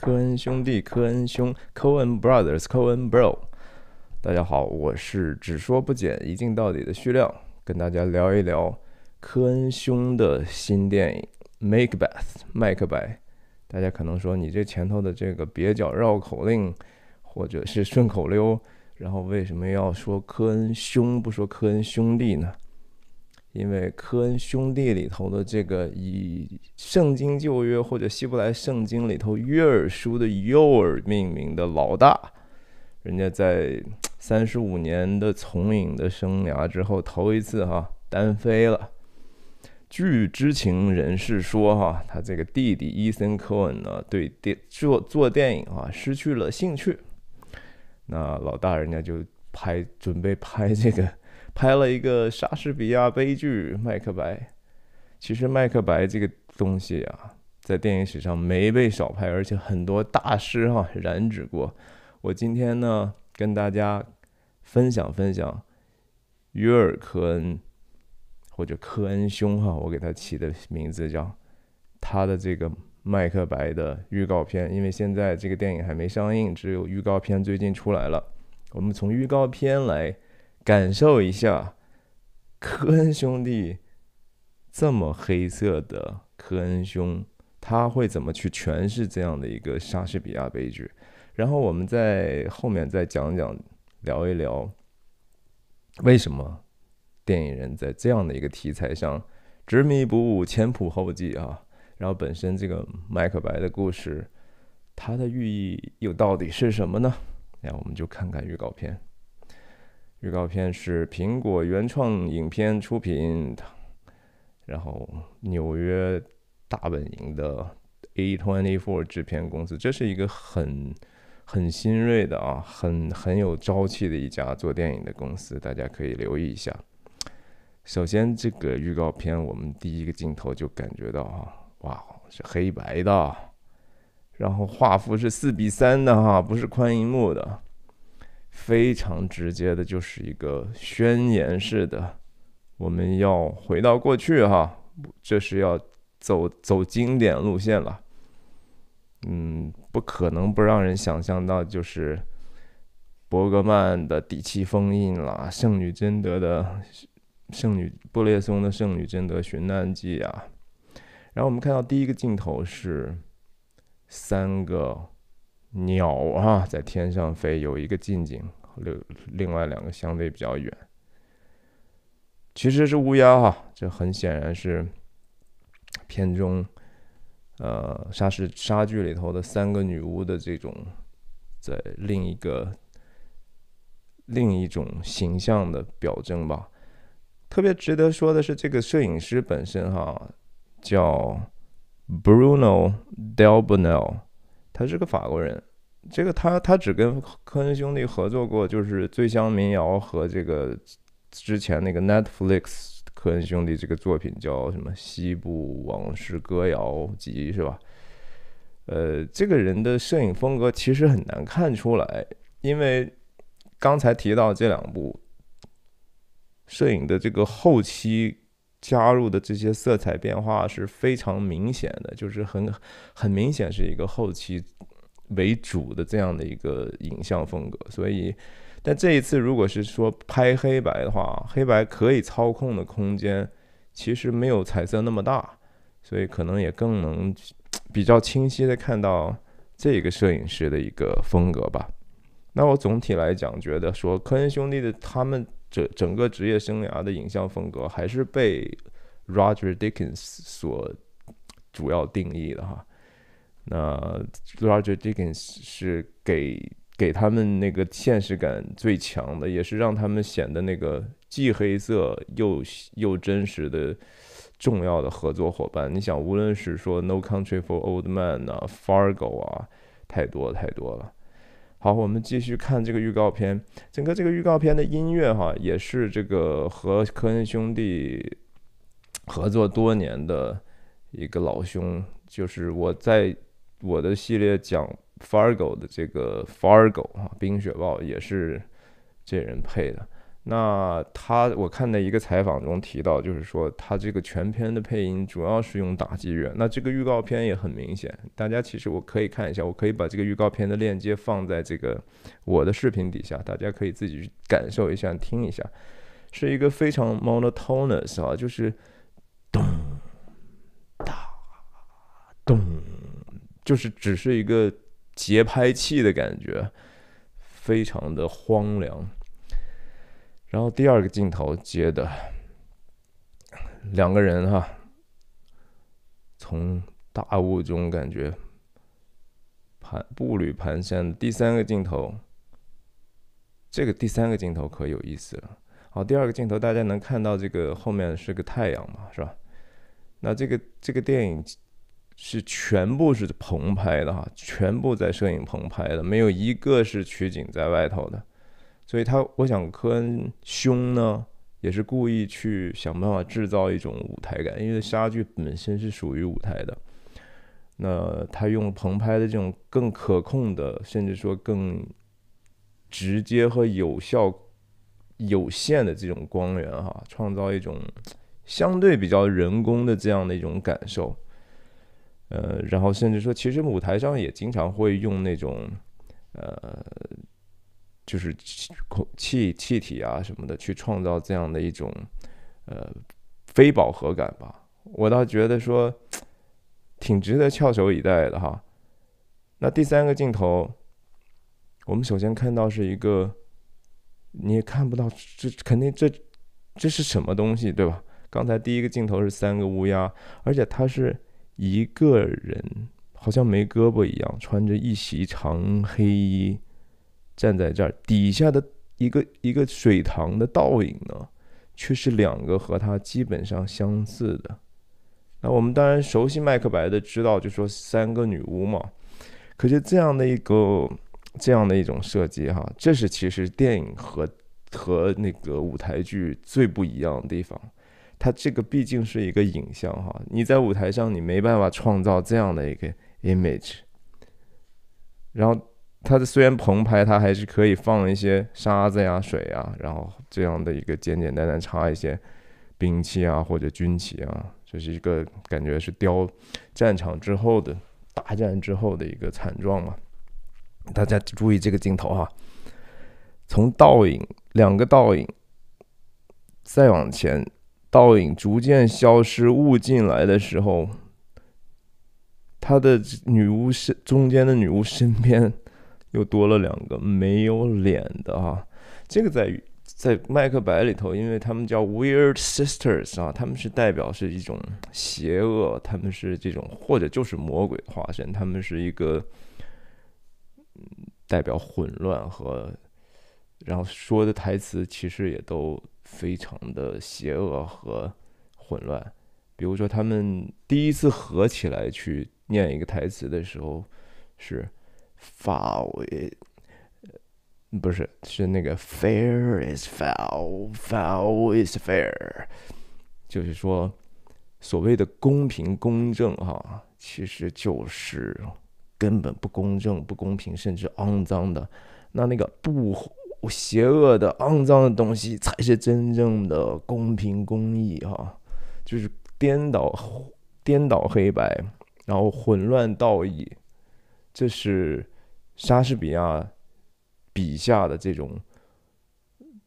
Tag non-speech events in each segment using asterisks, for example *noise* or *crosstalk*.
科恩兄弟，科恩兄，Coen Brothers，Coen Bro。大家好，我是只说不剪、一镜到底的徐亮，跟大家聊一聊科恩兄的新电影《Macbeth》麦克白。大家可能说，你这前头的这个蹩脚绕口令，或者是顺口溜，然后为什么要说科恩兄，不说科恩兄弟呢？因为科恩兄弟里头的这个以圣经旧约或者希伯来圣经里头约尔书的诱饵命名的老大，人家在三十五年的从影的生涯之后，头一次哈单飞了。据知情人士说哈，他这个弟弟伊森科恩呢，对电做做电影啊失去了兴趣。那老大人家就拍准备拍这个。拍了一个莎士比亚悲剧《麦克白》，其实《麦克白》这个东西啊，在电影史上没被少拍，而且很多大师哈染指过。我今天呢，跟大家分享分享约尔科恩或者科恩兄哈，我给他起的名字叫他的这个《麦克白》的预告片，因为现在这个电影还没上映，只有预告片最近出来了。我们从预告片来。感受一下科恩兄弟这么黑色的科恩兄，他会怎么去诠释这样的一个莎士比亚悲剧？然后我们在后面再讲讲，聊一聊为什么电影人在这样的一个题材上执迷不悟、前仆后继啊？然后本身这个麦克白的故事，它的寓意又到底是什么呢？那我们就看看预告片。预告片是苹果原创影片出品，然后纽约大本营的 A Twenty Four 制片公司，这是一个很很新锐的啊，很很有朝气的一家做电影的公司，大家可以留意一下。首先，这个预告片我们第一个镜头就感觉到啊，哇，是黑白的，然后画幅是四比三的哈，不是宽银幕的。非常直接的，就是一个宣言式的，我们要回到过去哈，这是要走走经典路线了。嗯，不可能不让人想象到，就是伯格曼的《底气封印》啦，圣女贞德的圣女布列松的《圣女贞德寻难记》啊。然后我们看到第一个镜头是三个。鸟啊，在天上飞，有一个近景，另另外两个相对比较远，其实是乌鸦哈，这很显然是片中呃莎士莎剧里头的三个女巫的这种在另一个另一种形象的表征吧。特别值得说的是，这个摄影师本身哈叫 Bruno Delbonnel。他是个法国人，这个他他只跟科恩兄弟合作过，就是《醉乡民谣》和这个之前那个 Netflix 科恩兄弟这个作品叫什么《西部往事歌谣集》是吧？呃，这个人的摄影风格其实很难看出来，因为刚才提到这两部摄影的这个后期。加入的这些色彩变化是非常明显的，就是很很明显是一个后期为主的这样的一个影像风格。所以，但这一次如果是说拍黑白的话，黑白可以操控的空间其实没有彩色那么大，所以可能也更能比较清晰的看到这个摄影师的一个风格吧。那我总体来讲觉得说科恩兄弟的他们。这整个职业生涯的影像风格还是被 Roger Dickens 所主要定义的哈。那 Roger Dickens 是给给他们那个现实感最强的，也是让他们显得那个既黑色又又真实的重要的合作伙伴。你想，无论是说 No Country for Old Men 啊，Fargo 啊，太多太多了。好，我们继续看这个预告片。整个这个预告片的音乐，哈，也是这个和科恩兄弟合作多年的一个老兄，就是我在我的系列讲 Fargo 的这个 Fargo 啊，《冰雪暴》也是这人配的。那他我看的一个采访中提到，就是说他这个全片的配音主要是用打击乐。那这个预告片也很明显，大家其实我可以看一下，我可以把这个预告片的链接放在这个我的视频底下，大家可以自己去感受一下，听一下，是一个非常 monotonous 啊，就是咚哒咚，就是只是一个节拍器的感觉，非常的荒凉。然后第二个镜头接的两个人哈，从大雾中感觉蹒步履蹒跚。第三个镜头，这个第三个镜头可有意思了。好，第二个镜头大家能看到这个后面是个太阳嘛，是吧？那这个这个电影是全部是棚拍的哈，全部在摄影棚拍的，没有一个是取景在外头的。所以他，我想科恩兄呢，也是故意去想办法制造一种舞台感，因为杀剧本身是属于舞台的。那他用棚拍的这种更可控的，甚至说更直接和有效、有限的这种光源哈，创造一种相对比较人工的这样的一种感受。呃，然后甚至说，其实舞台上也经常会用那种呃。就是空气气体啊什么的，去创造这样的一种呃非饱和感吧。我倒觉得说挺值得翘首以待的哈。那第三个镜头，我们首先看到是一个，你也看不到这肯定这这是什么东西对吧？刚才第一个镜头是三个乌鸦，而且他是一个人，好像没胳膊一样，穿着一袭长黑衣。站在这儿底下的一个一个水塘的倒影呢，却是两个和他基本上相似的。那我们当然熟悉麦克白的，知道就说三个女巫嘛。可是这样的一个这样的一种设计哈，这是其实电影和和那个舞台剧最不一样的地方。它这个毕竟是一个影像哈，你在舞台上你没办法创造这样的一个 image，然后。它的虽然棚拍，它还是可以放一些沙子呀、水啊，然后这样的一个简简单单插一些兵器啊或者军旗啊，这是一个感觉是雕战场之后的大战之后的一个惨状嘛。大家注意这个镜头哈，从倒影两个倒影再往前，倒影逐渐消失，雾进来的时候，他的女巫身中间的女巫身边。又多了两个没有脸的啊，这个在在麦克白里头，因为他们叫 Weird Sisters 啊，他们是代表是一种邪恶，他们是这种或者就是魔鬼化身，他们是一个代表混乱和，然后说的台词其实也都非常的邪恶和混乱。比如说他们第一次合起来去念一个台词的时候是。foul，不是，是那个 fair is foul，foul is fair，就是说，所谓的公平公正哈，其实就是根本不公正、不公平，甚至肮脏的。那那个不邪恶的、肮脏的东西，才是真正的公平公义哈，就是颠倒、颠倒黑白，然后混乱道义。这是莎士比亚笔下的这种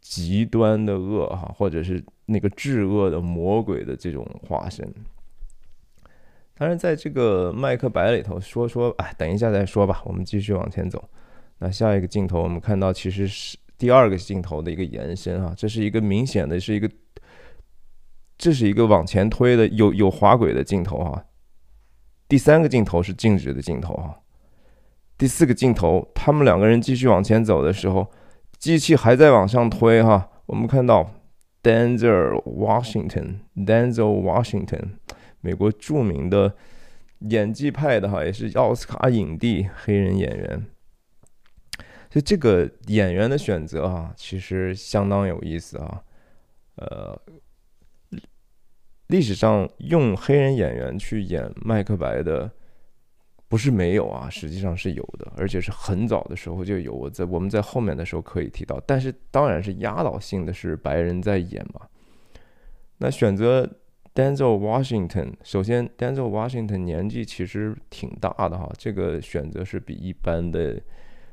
极端的恶哈，或者是那个至恶的魔鬼的这种化身。当然，在这个《麦克白》里头说说，哎，等一下再说吧，我们继续往前走。那下一个镜头，我们看到其实是第二个镜头的一个延伸啊，这是一个明显的是一个，这是一个往前推的有有滑轨的镜头哈。第三个镜头是静止的镜头哈。第四个镜头，他们两个人继续往前走的时候，机器还在往上推哈。我们看到 Denzel Washington，Denzel Washington，美国著名的演技派的哈，也是奥斯卡影帝黑人演员。就这个演员的选择啊，其实相当有意思啊。呃，历史上用黑人演员去演麦克白的。不是没有啊，实际上是有的，而且是很早的时候就有。我在我们在后面的时候可以提到，但是当然是压倒性的是白人在演嘛。那选择 Denzel Washington，首先 Denzel Washington 年纪其实挺大的哈，这个选择是比一般的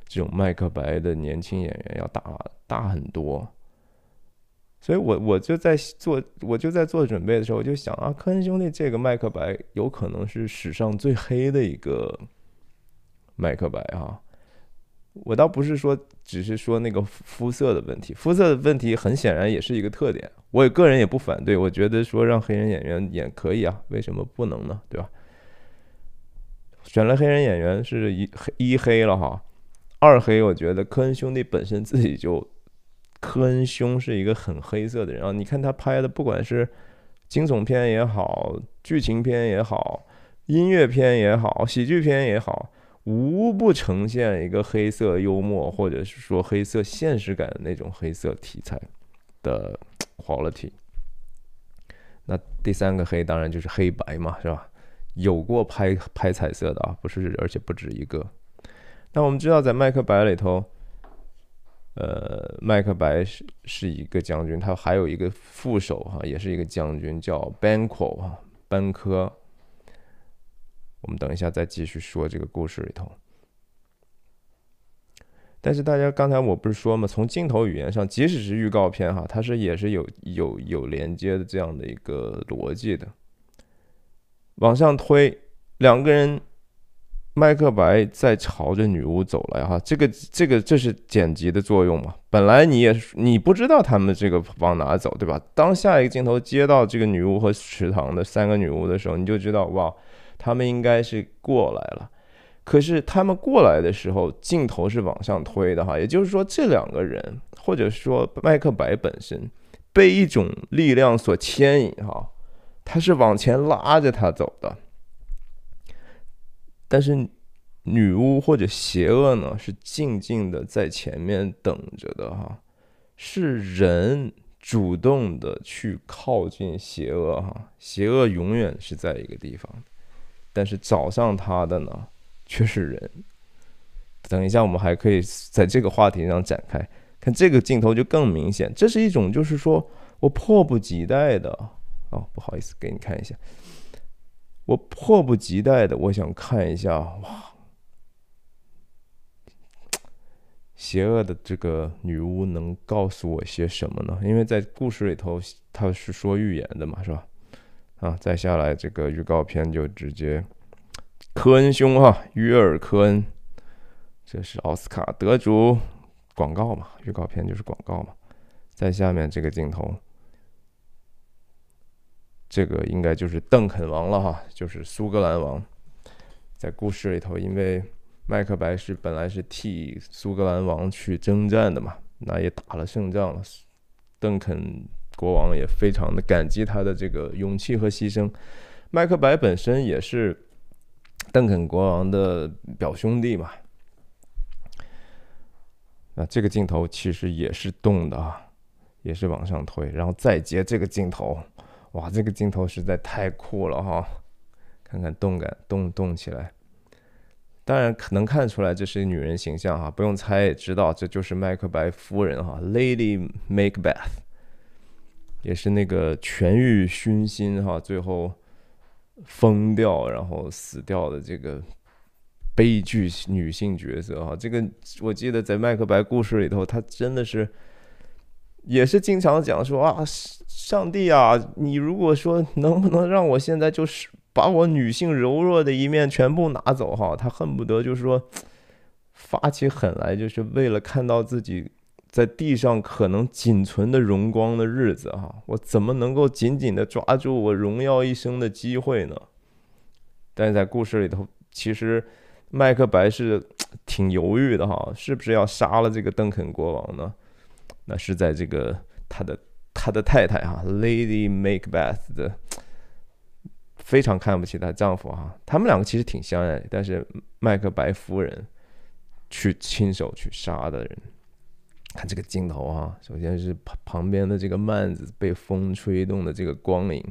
这种麦克白的年轻演员要大大很多。所以，我我就在做，我就在做准备的时候，我就想啊，科恩兄弟这个麦克白有可能是史上最黑的一个麦克白哈。我倒不是说，只是说那个肤色的问题，肤色的问题很显然也是一个特点。我个人也不反对，我觉得说让黑人演员演可以啊，为什么不能呢？对吧？选了黑人演员是一黑一黑了哈，二黑，我觉得科恩兄弟本身自己就。科恩兄是一个很黑色的人啊！你看他拍的，不管是惊悚片也好，剧情片也好，音乐片也好，喜剧片也好，无不呈现一个黑色幽默，或者是说黑色现实感的那种黑色题材的 *tsk* quality。那第三个黑当然就是黑白嘛，是吧？有过拍拍彩色的啊，不是，而且不止一个。那我们知道，在《麦克白》里头。呃，麦克白是是一个将军，他还有一个副手哈，也是一个将军，叫 Banquo 哈，班科。我们等一下再继续说这个故事里头。但是大家刚才我不是说嘛，从镜头语言上，即使是预告片哈，它是也是有有有连接的这样的一个逻辑的，往上推两个人。麦克白在朝着女巫走来，哈，这个这个这是剪辑的作用嘛？本来你也你不知道他们这个往哪走，对吧？当下一个镜头接到这个女巫和池塘的三个女巫的时候，你就知道哇，他们应该是过来了。可是他们过来的时候，镜头是往上推的，哈，也就是说这两个人或者说麦克白本身被一种力量所牵引，哈，他是往前拉着他走的。但是，女巫或者邪恶呢，是静静的在前面等着的哈。是人主动的去靠近邪恶哈，邪恶永远是在一个地方，但是找上他的呢，却是人。等一下，我们还可以在这个话题上展开，看这个镜头就更明显。这是一种，就是说我迫不及待的哦，不好意思，给你看一下。我迫不及待的，我想看一下哇，邪恶的这个女巫能告诉我些什么呢？因为在故事里头，她是说预言的嘛，是吧？啊，再下来这个预告片就直接科恩兄哈，约尔科恩，这是奥斯卡得主，广告嘛，预告片就是广告嘛。在下面这个镜头。这个应该就是邓肯王了哈，就是苏格兰王。在故事里头，因为麦克白是本来是替苏格兰王去征战的嘛，那也打了胜仗了。邓肯国王也非常的感激他的这个勇气和牺牲。麦克白本身也是邓肯国王的表兄弟嘛。那这个镜头其实也是动的啊，也是往上推，然后再接这个镜头。哇，这个镜头实在太酷了哈！看看动感，动动起来。当然可能看出来这是女人形象哈，不用猜也知道这就是麦克白夫人哈，Lady Macbeth，也是那个权欲熏心哈，最后疯掉然后死掉的这个悲剧女性角色哈。这个我记得在麦克白故事里头，她真的是。也是经常讲说啊，上帝啊，你如果说能不能让我现在就是把我女性柔弱的一面全部拿走哈，他恨不得就是说 *tsk* 发起狠来，就是为了看到自己在地上可能仅存的荣光的日子哈，我怎么能够紧紧的抓住我荣耀一生的机会呢？但是在故事里头，其实麦克白是 *tsk* 挺犹豫的哈，是不是要杀了这个邓肯国王呢？那是在这个他的他的太太哈，Lady Macbeth 的非常看不起她丈夫哈，他们两个其实挺相爱，但是麦克白夫人去亲手去杀的人，看这个镜头啊，首先是旁旁边的这个幔子被风吹动的这个光影，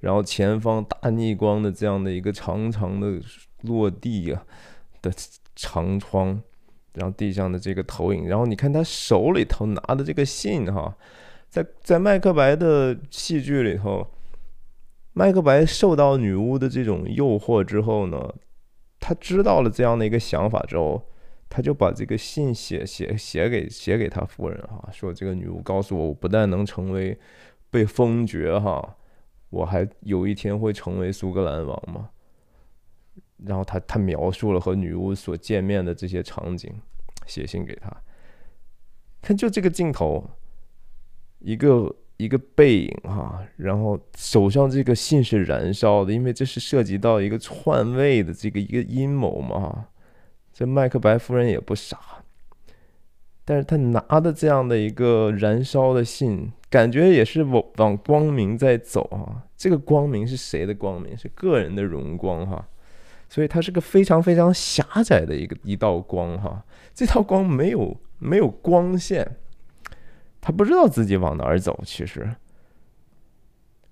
然后前方大逆光的这样的一个长长的落地啊的长窗，然后地上的这个投影，然后你看他手里头拿的这个信哈，在在麦克白的戏剧里头，麦克白受到女巫的这种诱惑之后呢，他知道了这样的一个想法之后。他就把这个信写写写给写给他夫人哈，说这个女巫告诉我，我不但能成为被封爵哈，我还有一天会成为苏格兰王嘛。然后他他描述了和女巫所见面的这些场景，写信给他。看就这个镜头，一个一个背影哈，然后手上这个信是燃烧的，因为这是涉及到一个篡位的这个一个阴谋嘛。这麦克白夫人也不傻，但是他拿的这样的一个燃烧的信，感觉也是往往光明在走啊。这个光明是谁的光明？是个人的荣光哈。所以它是个非常非常狭窄的一个一道光哈。这道光没有没有光线，他不知道自己往哪儿走。其实，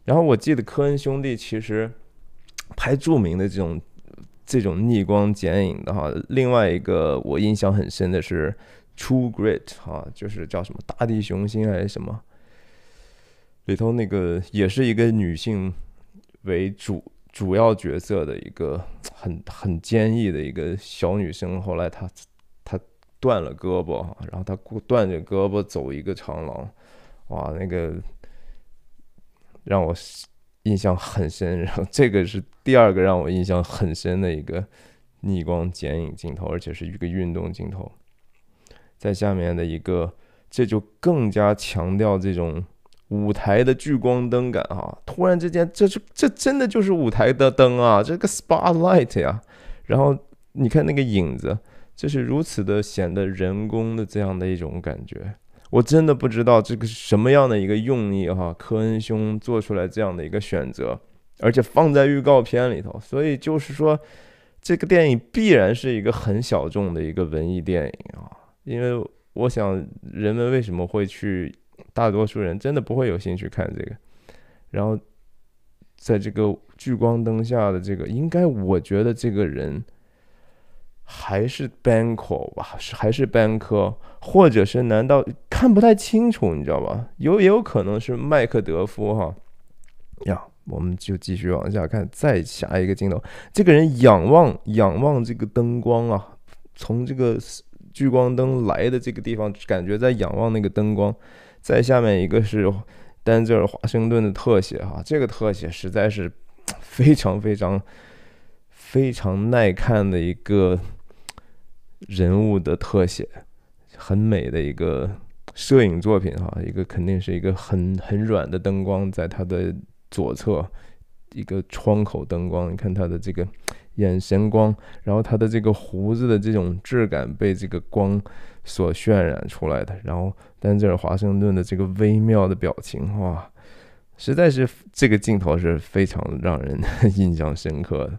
然后我记得科恩兄弟其实拍著名的这种。这种逆光剪影的哈，另外一个我印象很深的是《True Grit》哈，就是叫什么大地雄心还是什么，里头那个也是一个女性为主主要角色的一个很很坚毅的一个小女生，后来她她断了胳膊，然后她断着胳膊走一个长廊，哇，那个让我。印象很深，然后这个是第二个让我印象很深的一个逆光剪影镜头，而且是一个运动镜头。在下面的一个，这就更加强调这种舞台的聚光灯感啊。突然之间，这是这真的就是舞台的灯啊，这个 spotlight 呀。然后你看那个影子，这是如此的显得人工的这样的一种感觉。我真的不知道这个是什么样的一个用意哈，科恩兄做出来这样的一个选择，而且放在预告片里头，所以就是说，这个电影必然是一个很小众的一个文艺电影啊，因为我想人们为什么会去，大多数人真的不会有兴趣看这个，然后在这个聚光灯下的这个，应该我觉得这个人。还是 Banco 吧，是还是 Banco，或者是难道看不太清楚，你知道吧？有也有可能是麦克德夫哈呀，我们就继续往下看，再下一个镜头，这个人仰望仰望这个灯光啊，从这个聚光灯来的这个地方，感觉在仰望那个灯光。再下面一个是丹泽尔华盛顿的特写哈，这个特写实在是 *tsk* 非常非常非常耐看的一个。人物的特写，很美的一个摄影作品哈，一个肯定是一个很很软的灯光，在他的左侧，一个窗口灯光，你看他的这个眼神光，然后他的这个胡子的这种质感被这个光所渲染出来的，然后丹泽尔华盛顿的这个微妙的表情，哇，实在是这个镜头是非常让人印象深刻的。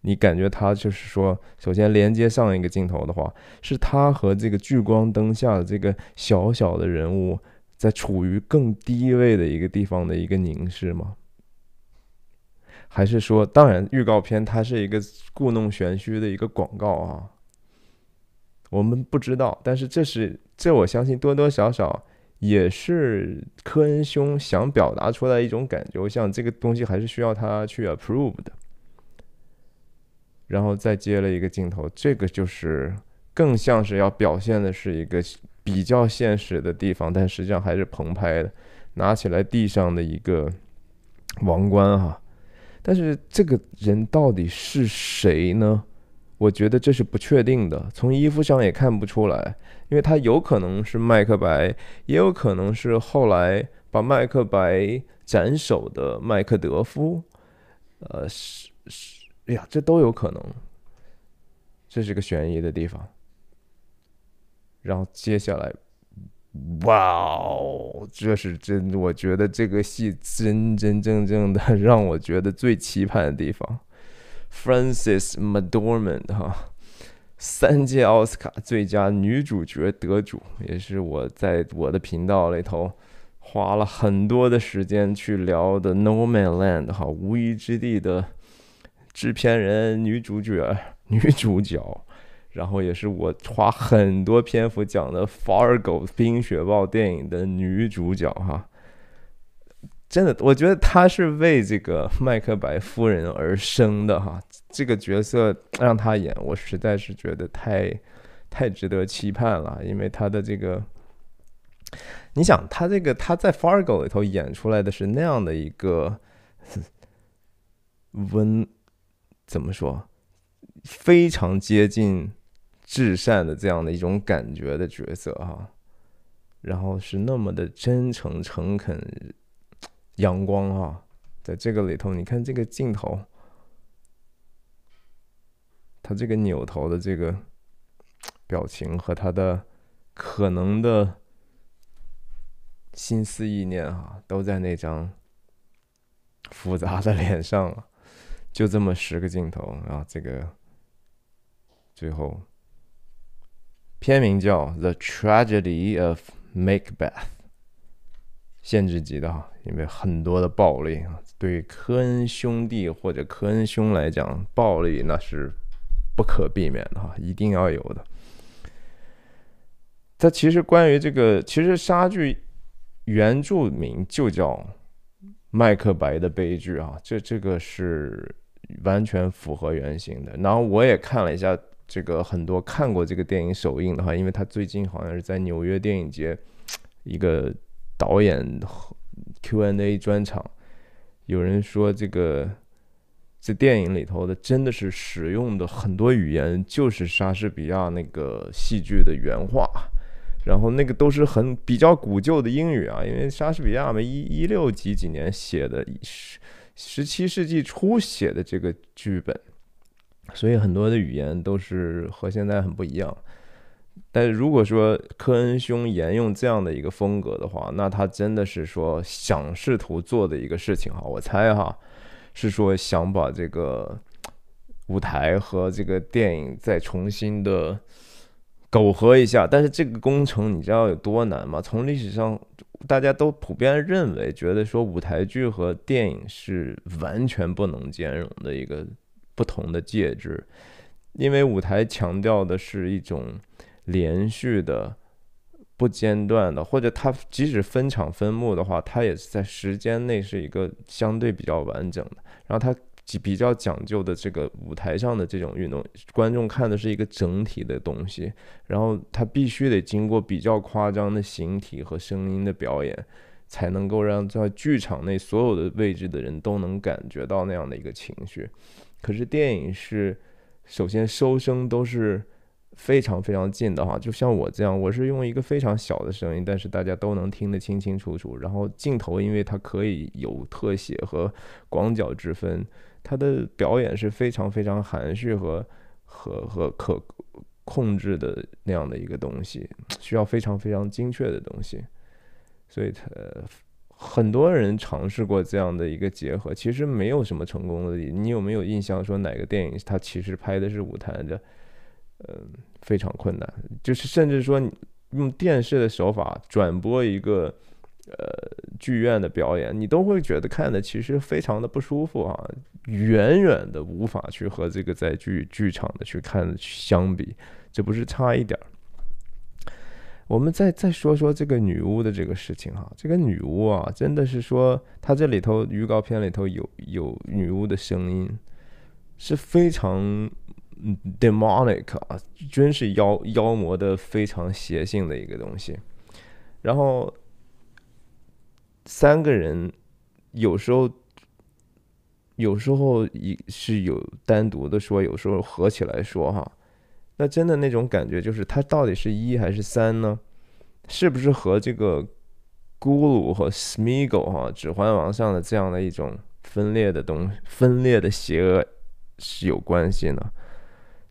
你感觉他就是说，首先连接上一个镜头的话，是他和这个聚光灯下的这个小小的人物在处于更低位的一个地方的一个凝视吗？还是说，当然，预告片它是一个故弄玄虚的一个广告啊，我们不知道。但是这是这，我相信多多少少也是科恩兄想表达出来一种感觉。我想这个东西还是需要他去 approve 的。然后再接了一个镜头，这个就是更像是要表现的是一个比较现实的地方，但实际上还是棚拍的。拿起来地上的一个 *coughs* 王冠哈，但是这个人到底是谁呢？我觉得这是不确定的，从衣服上也看不出来，因为他有可能是麦克白，也有可能是后来把麦克白斩首的麦克德夫，呃，是是。哎呀，这都有可能，这是个悬疑的地方。然后接下来，哇哦，这是真，我觉得这个戏真真正正的让我觉得最期盼的地方。Frances McDormand 哈，三届奥斯卡最佳女主角得主，也是我在我的频道里头花了很多的时间去聊的《No Man Land》哈，无依之地的制片人、女主角、女主角，然后也是我花很多篇幅讲的《Fargo》冰雪暴电影的女主角哈。真的，我觉得他是为这个麦克白夫人而生的哈。这个角色让她演，我实在是觉得太太值得期盼了，因为她的这个。你想他这个他在《Fargo》里头演出来的是那样的一个温，怎么说，非常接近至善的这样的一种感觉的角色哈，然后是那么的真诚、诚恳、阳光哈，在这个里头，你看这个镜头，他这个扭头的这个表情和他的可能的。心思意念哈，都在那张复杂的脸上了。就这么十个镜头啊，这个最后片名叫《The Tragedy of Macbeth》，限制级的哈，因为很多的暴力啊。对科恩兄弟或者科恩兄来讲，暴力那是不可避免的哈，一定要有的。它其实关于这个，其实杀剧。原著名就叫《麦克白的悲剧》啊，这这个是完全符合原型的。然后我也看了一下这个很多看过这个电影首映的话，因为他最近好像是在纽约电影节一个导演 Q&A 专场，有人说这个这电影里头的真的是使用的很多语言就是莎士比亚那个戏剧的原话。然后那个都是很比较古旧的英语啊，因为莎士比亚嘛，一一六几几年写的，十十七世纪初写的这个剧本，所以很多的语言都是和现在很不一样。但是如果说科恩兄沿用这样的一个风格的话，那他真的是说想试图做的一个事情哈，我猜哈，是说想把这个舞台和这个电影再重新的。苟合一下，但是这个工程你知道有多难吗？从历史上，大家都普遍认为，觉得说舞台剧和电影是完全不能兼容的一个不同的介质，因为舞台强调的是一种连续的、不间断的，或者它即使分场分幕的话，它也是在时间内是一个相对比较完整的，然后它。比较讲究的这个舞台上的这种运动，观众看的是一个整体的东西，然后他必须得经过比较夸张的形体和声音的表演，才能够让在剧场内所有的位置的人都能感觉到那样的一个情绪。可是电影是，首先收声都是。非常非常近的哈，就像我这样，我是用一个非常小的声音，但是大家都能听得清清楚楚。然后镜头，因为它可以有特写和广角之分，它的表演是非常非常含蓄和和和可控制的那样的一个东西，需要非常非常精确的东西。所以，它很多人尝试过这样的一个结合，其实没有什么成功的。你有没有印象说哪个电影它其实拍的是舞台的？嗯。非常困难，就是甚至说用电视的手法转播一个呃剧院的表演，你都会觉得看的其实非常的不舒服啊，远远的无法去和这个在剧剧场的去看相比，这不是差一点儿。我们再再说说这个女巫的这个事情哈，这个女巫啊，真的是说她这里头预告片里头有有女巫的声音，是非常。Demonic 啊，真是妖妖魔的非常邪性的一个东西。然后三个人有时候有时候一是有单独的说，有时候合起来说哈。那真的那种感觉就是，它到底是一还是三呢？是不是和这个咕噜和 smiggle 哈《指环王》上的这样的一种分裂的东分裂的邪恶是有关系呢？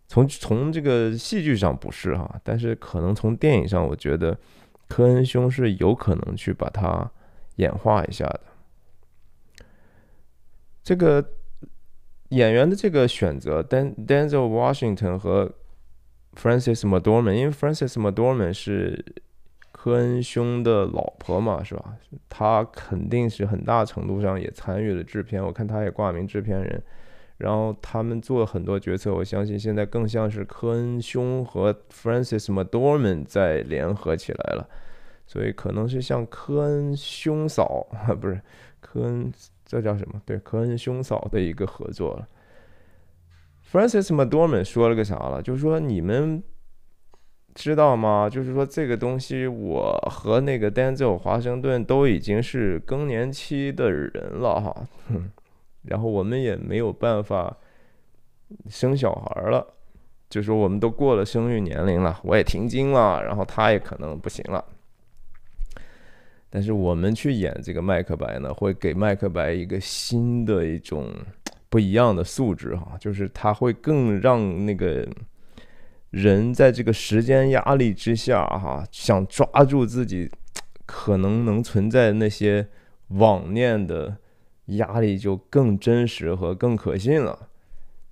从从这个戏剧上不是哈，但是可能从电影上，我觉得科恩兄是有可能去把它演化一下的。这个演员的这个选择，Dan Denzel Washington 和 Francis McDormand，因为 Francis McDormand 是科恩兄的老婆嘛，是吧？他肯定是很大程度上也参与了制片，我看他也挂名制片人。然后他们做很多决策，我相信现在更像是科恩兄和 Francis m c d o r m a n 在联合起来了，所以可能是像科恩兄嫂啊，不是科恩，这叫什么？对，科恩兄嫂的一个合作了。Francis m c d o r m a n 说了个啥了？就是说你们知道吗？就是说这个东西，我和那个 Denzel 华盛顿都已经是更年期的人了哈。然后我们也没有办法生小孩了，就说我们都过了生育年龄了，我也停经了，然后他也可能不行了。但是我们去演这个麦克白呢，会给麦克白一个新的一种不一样的素质哈，就是他会更让那个人在这个时间压力之下哈，想抓住自己可能能存在那些妄念的。压力就更真实和更可信了。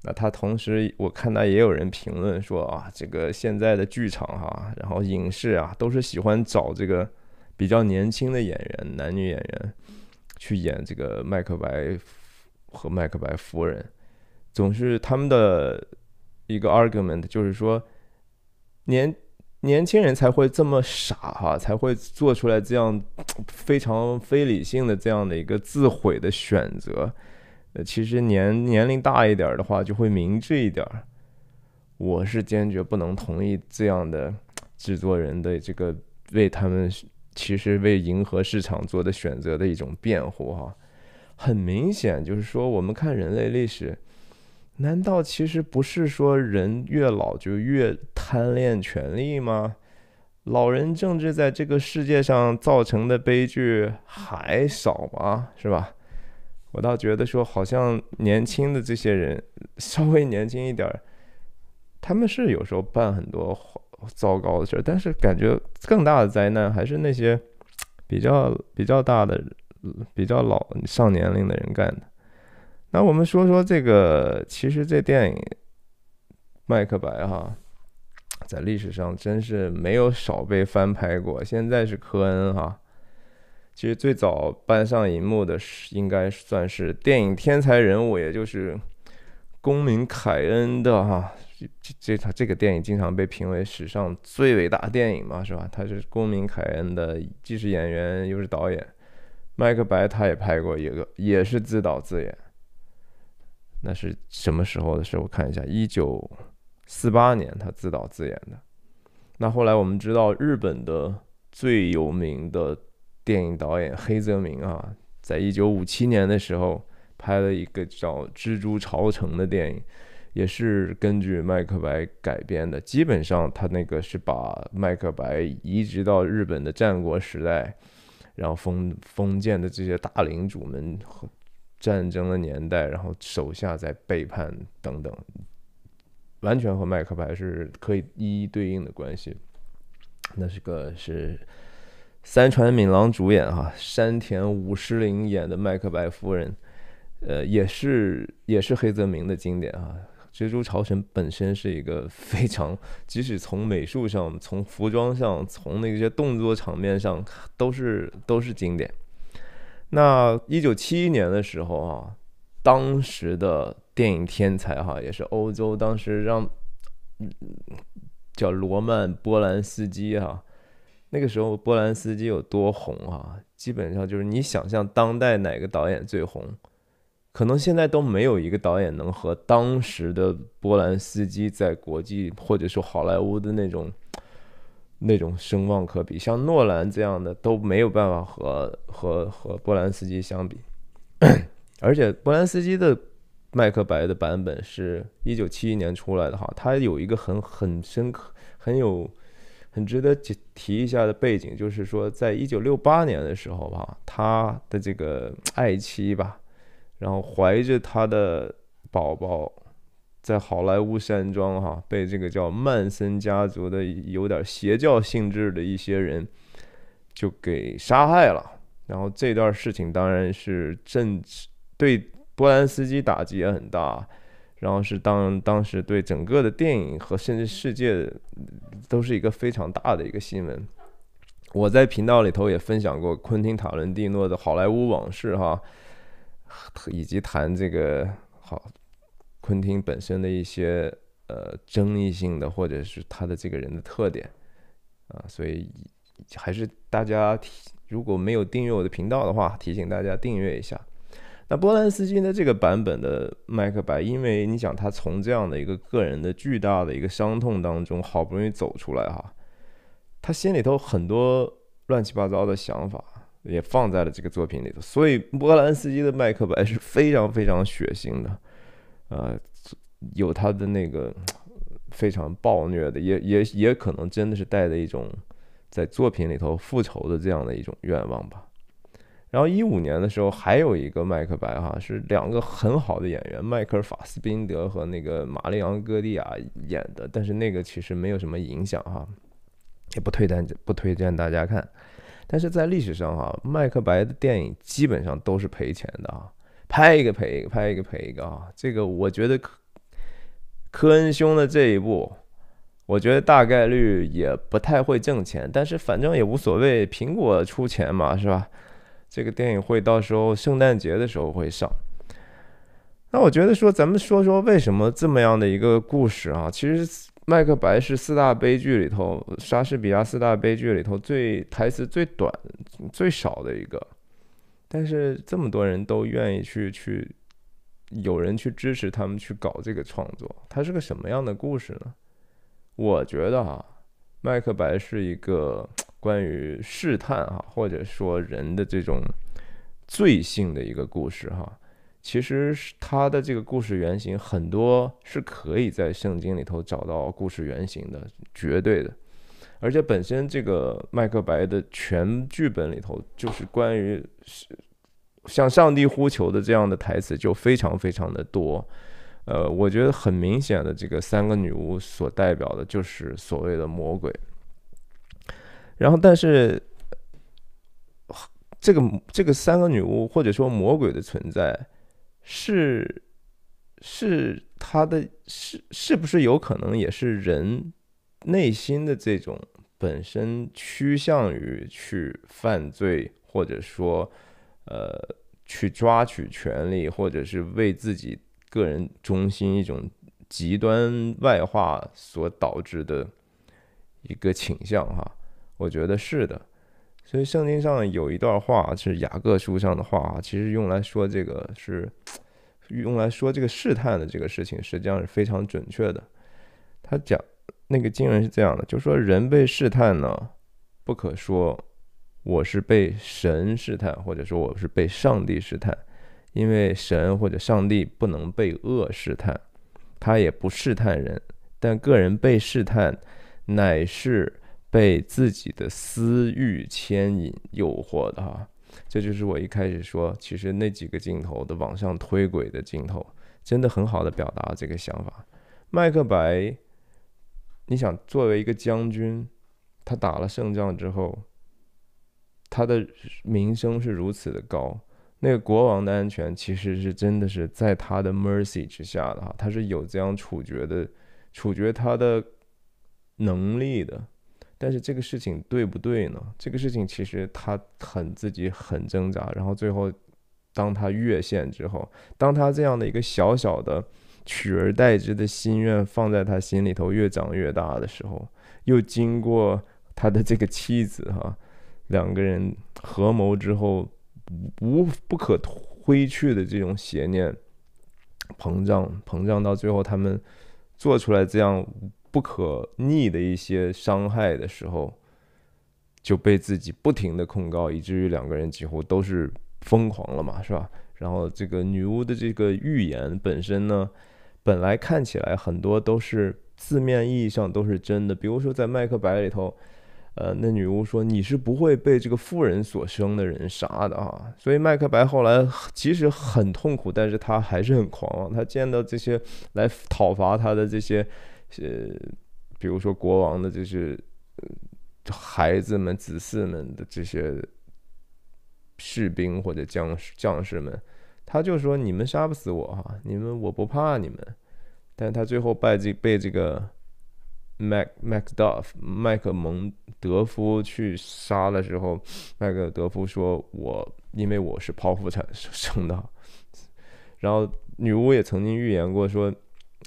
那他同时，我看到也有人评论说啊，这个现在的剧场哈，然后影视啊，都是喜欢找这个比较年轻的演员，男女演员去演这个麦克白和麦克白夫人，总是他们的一个 argument 就是说年。年轻人才会这么傻哈，才会做出来这样非常非理性的这样的一个自毁的选择。呃，其实年年龄大一点的话，就会明智一点。我是坚决不能同意这样的制作人的这个为他们其实为迎合市场做的选择的一种辩护哈。很明显就是说，我们看人类历史。难道其实不是说人越老就越贪恋权力吗？老人政治在这个世界上造成的悲剧还少吗？是吧？我倒觉得说，好像年轻的这些人稍微年轻一点儿，他们是有时候办很多糟糕的事儿，但是感觉更大的灾难还是那些比较比较大的、比较老上年龄的人干的。那我们说说这个，其实这电影《麦克白》哈，在历史上真是没有少被翻拍过。现在是科恩哈，其实最早搬上银幕的是应该算是电影天才人物，也就是公民凯恩的哈。这这他这个电影经常被评为史上最伟大电影嘛，是吧？他是公民凯恩的，既是演员又是导演。麦克白他也拍过一个，也是自导自演。那是什么时候的事？我看一下，一九四八年他自导自演的。那后来我们知道，日本的最有名的电影导演黑泽明啊，在一九五七年的时候拍了一个叫《蜘蛛朝城》的电影，也是根据麦克白改编的。基本上他那个是把麦克白移植到日本的战国时代，然后封封建的这些大领主们和。战争的年代，然后手下在背叛等等，完全和麦克白是可以一一对应的关系。那是个是三船敏郎主演哈，山田五十铃演的麦克白夫人，呃，也是也是黑泽明的经典啊。蜘蛛朝臣本身是一个非常，*laughs* 即使从美术上、从服装上、从那些动作场面上，都是都是经典。那一九七一年的时候啊，当时的电影天才哈，也是欧洲当时让叫罗曼波兰斯基哈，那个时候波兰斯基有多红啊？基本上就是你想象当代哪个导演最红，可能现在都没有一个导演能和当时的波兰斯基在国际或者说好莱坞的那种。那种声望可比，像诺兰这样的都没有办法和和和波兰斯基相比，而且波兰斯基的麦克白的版本是一九七一年出来的哈，它有一个很很深刻、很有很值得提一下的背景，就是说在一九六八年的时候吧，他的这个爱妻吧，然后怀着他的宝宝。在好莱坞山庄，哈，被这个叫曼森家族的有点邪教性质的一些人就给杀害了。然后这段事情当然是政治对波兰斯基打击也很大，然后是当当时对整个的电影和甚至世界都是一个非常大的一个新闻。我在频道里头也分享过昆汀塔伦蒂诺的好莱坞往事哈，以及谈这个好昆汀本身的一些呃争议性的或者是他的这个人的特点啊，所以还是大家如果没有订阅我的频道的话，提醒大家订阅一下。那波兰斯基的这个版本的麦克白，因为你想他从这样的一个个人的巨大的一个伤痛当中好不容易走出来哈，他心里头很多乱七八糟的想法也放在了这个作品里头，所以波兰斯基的麦克白是非常非常血腥的，呃，有他的那个非常暴虐的，也也也可能真的是带着一种在作品里头复仇的这样的一种愿望吧。然后一五年的时候，还有一个麦克白哈，是两个很好的演员，迈克尔·法斯宾德和那个玛丽昂·戈蒂亚演的，但是那个其实没有什么影响哈，也不推荐不推荐大家看。但是在历史上哈，麦克白的电影基本上都是赔钱的啊，拍一个赔一个，拍一个赔一个啊。这个我觉得科科恩兄的这一部，我觉得大概率也不太会挣钱，但是反正也无所谓，苹果出钱嘛，是吧？这个电影会到时候圣诞节的时候会上。那我觉得说，咱们说说为什么这么样的一个故事啊？其实《麦克白》是四大悲剧里头，莎士比亚四大悲剧里头最台词最短、最少的一个。但是这么多人都愿意去去，有人去支持他们去搞这个创作，它是个什么样的故事呢？我觉得啊，《麦克白》是一个。关于试探哈，或者说人的这种罪性的一个故事哈，其实是他的这个故事原型很多是可以在圣经里头找到故事原型的，绝对的。而且本身这个麦克白的全剧本里头，就是关于向上帝呼求的这样的台词就非常非常的多。呃，我觉得很明显的，这个三个女巫所代表的就是所谓的魔鬼。然后，但是这个这个三个女巫或者说魔鬼的存在，是是他的是是不是有可能也是人内心的这种本身趋向于去犯罪，或者说呃去抓取权利，或者是为自己个人中心一种极端外化所导致的一个倾向哈？我觉得是的，所以圣经上有一段话是雅各书上的话，其实用来说这个是用来说这个试探的这个事情，实际上是非常准确的。他讲那个经文是这样的，就说人被试探呢，不可说我是被神试探，或者说我是被上帝试探，因为神或者上帝不能被恶试探，他也不试探人，但个人被试探乃是。被自己的私欲牵引、诱惑的哈，这就是我一开始说，其实那几个镜头的往上推轨的镜头，真的很好的表达这个想法。麦克白，你想作为一个将军，他打了胜仗之后，他的名声是如此的高，那个国王的安全其实是真的是在他的 mercy 之下的哈，他是有这样处决的、处决他的能力的。但是这个事情对不对呢？这个事情其实他很自己很挣扎，然后最后当他越线之后，当他这样的一个小小的取而代之的心愿放在他心里头越长越大的时候，又经过他的这个妻子哈，两个人合谋之后无不可挥去的这种邪念膨胀膨胀到最后，他们做出来这样。不可逆的一些伤害的时候，就被自己不停的控告，以至于两个人几乎都是疯狂了嘛，是吧？然后这个女巫的这个预言本身呢，本来看起来很多都是字面意义上都是真的，比如说在《麦克白》里头，呃，那女巫说你是不会被这个妇人所生的人杀的啊，所以麦克白后来其实很痛苦，但是他还是很狂妄，他见到这些来讨伐他的这些。呃，比如说国王的这些孩子们、子嗣们的这些士兵或者将士将士们，他就说：“你们杀不死我哈，你们我不怕你们。”但他最后被这被这个 Mac Macduff 麦克蒙德夫去杀的时候，麦克德夫说：“我因为我是剖腹产 *laughs* 生的。”然后女巫也曾经预言过说，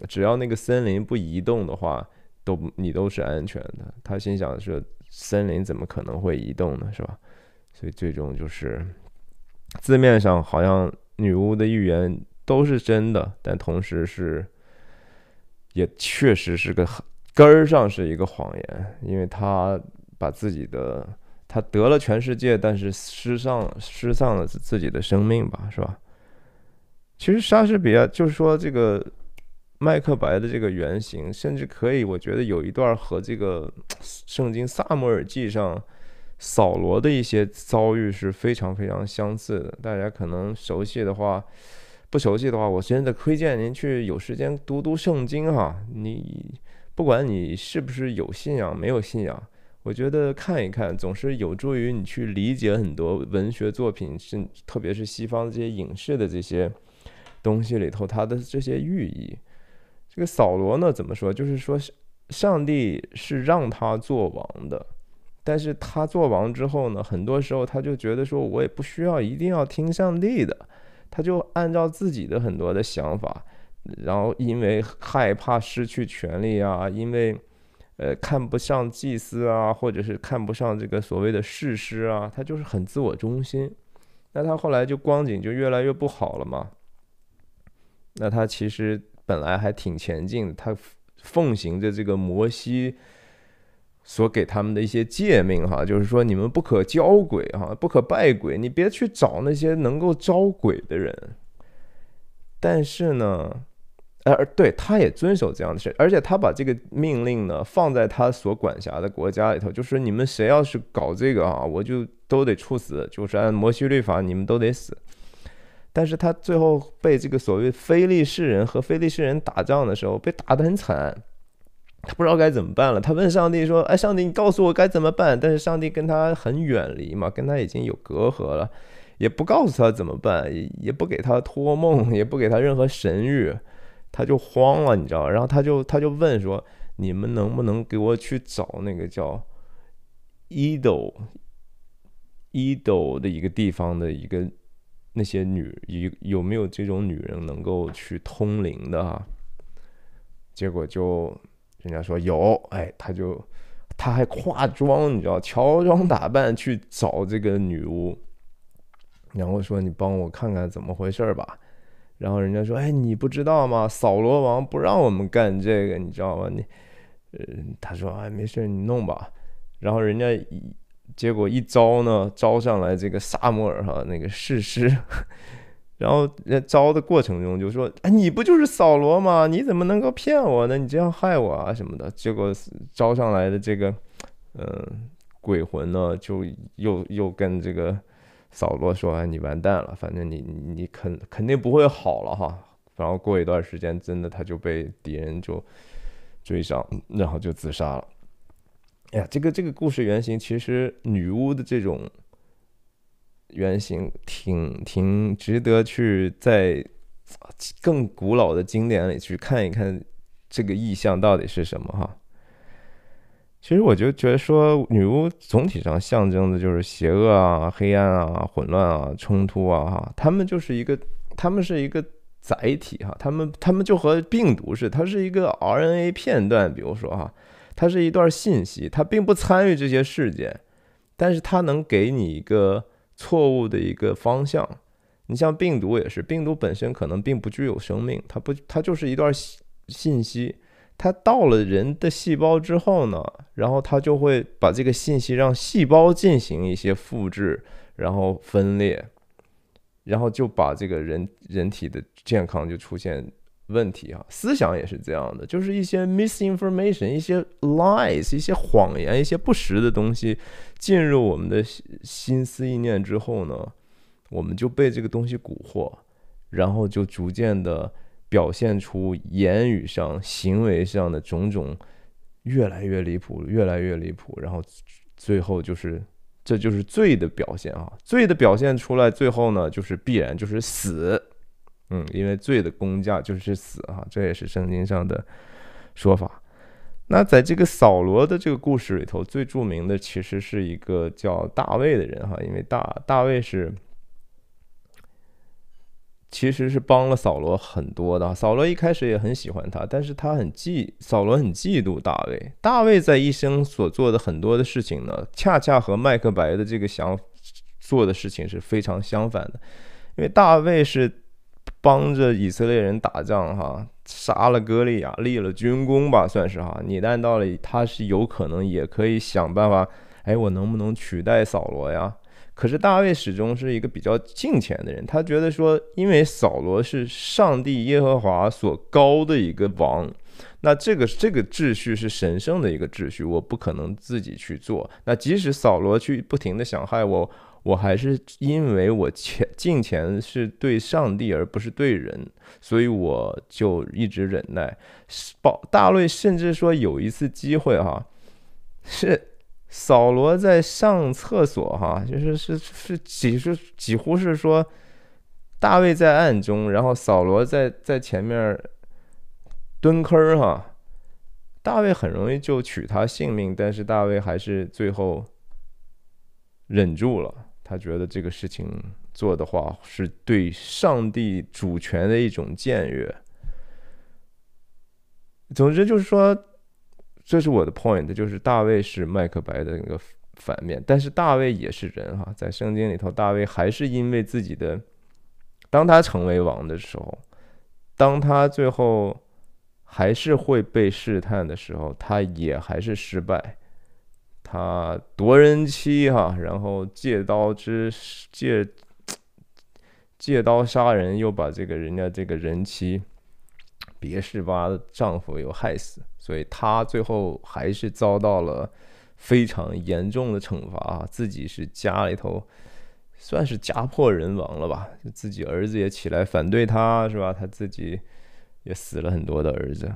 只要那个森林不移动的话，都你都是安全的。他心想说，森林怎么可能会移动呢？是吧？所以最终就是字面上好像女巫的预言都是真的，但同时是也确实是个根儿上是一个谎言，因为他把自己的他得了全世界，但是失丧失丧了自己的生命吧，是吧？其实莎士比亚就是说，这个麦克白的这个原型，甚至可以，我觉得有一段和这个圣经萨摩尔记上扫罗的一些遭遇是非常非常相似的。大家可能熟悉的话，不熟悉的话，我真的推荐您去有时间读读圣经哈。你不管你是不是有信仰，没有信仰，我觉得看一看总是有助于你去理解很多文学作品，是特别是西方这些影视的这些。东西里头，它的这些寓意，这个扫罗呢，怎么说？就是说，上帝是让他做王的，但是他做王之后呢，很多时候他就觉得说，我也不需要一定要听上帝的，他就按照自己的很多的想法，然后因为害怕失去权利啊，因为呃看不上祭司啊，或者是看不上这个所谓的事师啊，他就是很自我中心。那他后来就光景就越来越不好了嘛。那他其实本来还挺前进的，他奉行着这个摩西所给他们的一些诫命，哈，就是说你们不可交鬼，哈，不可拜鬼，你别去找那些能够招鬼的人。但是呢，呃，对，他也遵守这样的事，而且他把这个命令呢放在他所管辖的国家里头，就是你们谁要是搞这个啊，我就都得处死，就是按摩西律法，你们都得死。但是他最后被这个所谓非利士人和非利士人打仗的时候，被打得很惨，他不知道该怎么办了。他问上帝说：“哎，上帝，你告诉我该怎么办？”但是上帝跟他很远离嘛，跟他已经有隔阂了，也不告诉他怎么办，也也不给他托梦，也不给他任何神谕，他就慌了，你知道然后他就他就问说：“你们能不能给我去找那个叫伊斗伊斗的一个地方的一个？”那些女有有没有这种女人能够去通灵的啊？结果就人家说有，哎，他就他还化妆，你知道，乔装打扮去找这个女巫，然后说你帮我看看怎么回事吧。然后人家说，哎，你不知道吗？扫罗王不让我们干这个，你知道吗？你，呃，他说，哎，没事，你弄吧。然后人家一。结果一招呢，招上来这个萨摩尔哈那个士师，*laughs* 然后招的过程中就说：“哎，你不就是扫罗吗？你怎么能够骗我呢？你这样害我啊什么的。”结果招上来的这个，嗯，鬼魂呢，就又又跟这个扫罗说：“哎，你完蛋了，反正你你肯肯定不会好了哈。”然后过一段时间，真的他就被敌人就追上，然后就自杀了。哎呀，这个这个故事原型其实女巫的这种原型挺挺值得去在更古老的经典里去看一看，这个意象到底是什么哈。其实我就觉得说，女巫总体上象征的就是邪恶啊、黑暗啊、混乱啊、冲突啊哈。他们就是一个，他们是一个载体哈。他们他们就和病毒似的，它是一个 RNA 片段，比如说哈。它是一段信息，它并不参与这些事件，但是它能给你一个错误的一个方向。你像病毒也是，病毒本身可能并不具有生命，它不，它就是一段信息。它到了人的细胞之后呢，然后它就会把这个信息让细胞进行一些复制，然后分裂，然后就把这个人人体的健康就出现。问题啊，思想也是这样的，就是一些 misinformation，一些 lies，一些谎言，一些不实的东西进入我们的心思意念之后呢，我们就被这个东西蛊惑，然后就逐渐的表现出言语上、行为上的种种越来越离谱，越来越离谱，然后最后就是这就是罪的表现啊，罪的表现出来，最后呢就是必然就是死。嗯，因为罪的工价就是死哈，这也是圣经上的说法。那在这个扫罗的这个故事里头，最著名的其实是一个叫大卫的人哈，因为大大卫是其实是帮了扫罗很多的。扫罗一开始也很喜欢他，但是他很嫉扫罗很嫉妒大卫。大卫在一生所做的很多的事情呢，恰恰和麦克白的这个想做的事情是非常相反的，因为大卫是帮着以色列人打仗哈。杀了歌利亚，立了军功吧，算是哈。你按道理他是有可能也可以想办法，哎，我能不能取代扫罗呀？可是大卫始终是一个比较敬虔的人，他觉得说，因为扫罗是上帝耶和华所高的一个王，那这个这个秩序是神圣的一个秩序，我不可能自己去做。那即使扫罗去不停的想害我。我还是因为我前敬前是对上帝而不是对人，所以我就一直忍耐。保大卫甚至说有一次机会哈，是扫罗在上厕所哈，就是是是几是几乎是说大卫在暗中，然后扫罗在在前面蹲坑儿哈，大卫很容易就取他性命，但是大卫还是最后忍住了。他觉得这个事情做的话，是对上帝主权的一种僭越。总之就是说，这是我的 point，就是大卫是麦克白的那个反面，但是大卫也是人哈，在圣经里头，大卫还是因为自己的，当他成为王的时候，当他最后还是会被试探的时候，他也还是失败。他夺人妻哈，然后借刀之借借刀杀人，又把这个人家这个人妻别是吧丈夫又害死，所以他最后还是遭到了非常严重的惩罚，自己是家里头算是家破人亡了吧，自己儿子也起来反对他，是吧？他自己也死了很多的儿子。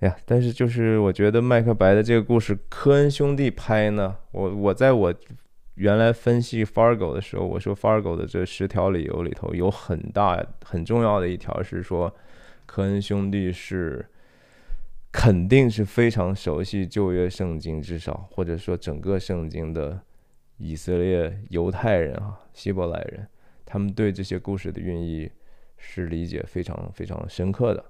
呀，但是就是我觉得麦克白的这个故事，科恩兄弟拍呢，我我在我原来分析 Fargo 的时候，我说 Fargo 的这十条理由里头有很大很重要的一条是说，科恩兄弟是肯定是非常熟悉旧约圣经，至少或者说整个圣经的以色列犹太人啊，希伯来人，他们对这些故事的寓意是理解非常非常深刻的。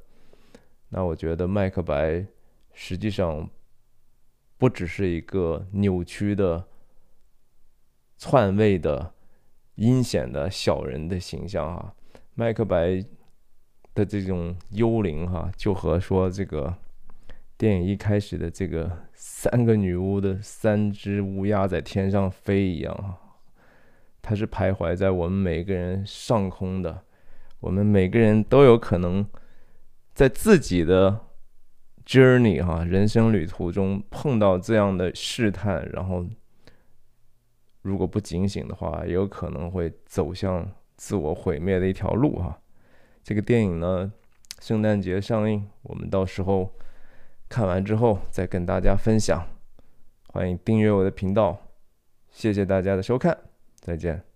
那我觉得麦克白实际上不只是一个扭曲的、篡位的、阴险的小人的形象哈。麦克白的这种幽灵哈，就和说这个电影一开始的这个三个女巫的三只乌鸦在天上飞一样啊，它是徘徊在我们每个人上空的，我们每个人都有可能。在自己的 journey 哈人生旅途中碰到这样的试探，然后如果不警醒的话，也有可能会走向自我毁灭的一条路哈。这个电影呢，圣诞节上映，我们到时候看完之后再跟大家分享。欢迎订阅我的频道，谢谢大家的收看，再见。